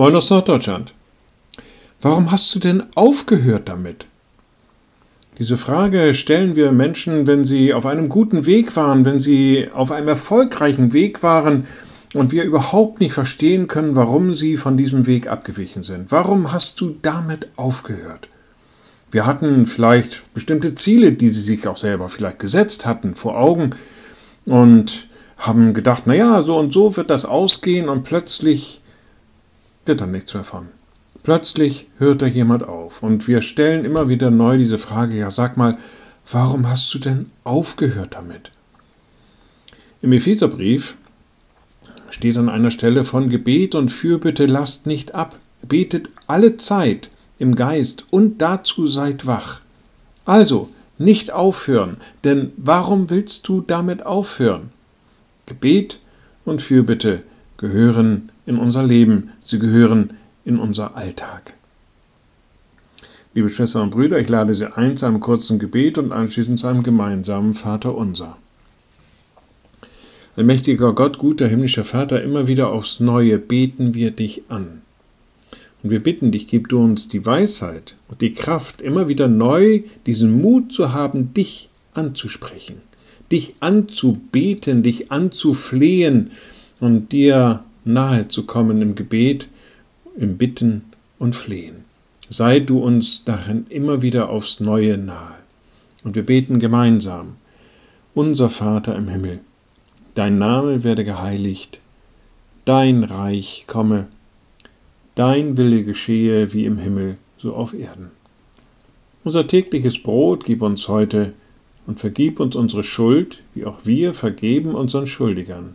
Moin aus Norddeutschland. Warum hast du denn aufgehört damit? Diese Frage stellen wir Menschen, wenn sie auf einem guten Weg waren, wenn sie auf einem erfolgreichen Weg waren und wir überhaupt nicht verstehen können, warum sie von diesem Weg abgewichen sind. Warum hast du damit aufgehört? Wir hatten vielleicht bestimmte Ziele, die sie sich auch selber vielleicht gesetzt hatten, vor Augen und haben gedacht, naja, so und so wird das ausgehen und plötzlich wird dann nichts mehr von. Plötzlich hört da jemand auf und wir stellen immer wieder neu diese Frage, ja sag mal, warum hast du denn aufgehört damit? Im Epheserbrief steht an einer Stelle von Gebet und Fürbitte lasst nicht ab, betet alle Zeit im Geist und dazu seid wach. Also, nicht aufhören, denn warum willst du damit aufhören? Gebet und Fürbitte gehören in unser Leben, sie gehören in unser Alltag. Liebe Schwestern und Brüder, ich lade Sie ein zu einem kurzen Gebet und anschließend zu einem gemeinsamen Vater unser. Allmächtiger Gott, guter himmlischer Vater, immer wieder aufs Neue beten wir dich an. Und wir bitten dich, gib du uns die Weisheit und die Kraft, immer wieder neu diesen Mut zu haben, dich anzusprechen, dich anzubeten, dich anzuflehen und dir nahe zu kommen im Gebet, im Bitten und Flehen. Sei du uns darin immer wieder aufs Neue nahe. Und wir beten gemeinsam. Unser Vater im Himmel, dein Name werde geheiligt, dein Reich komme, dein Wille geschehe wie im Himmel, so auf Erden. Unser tägliches Brot gib uns heute und vergib uns unsere Schuld, wie auch wir vergeben unseren Schuldigern.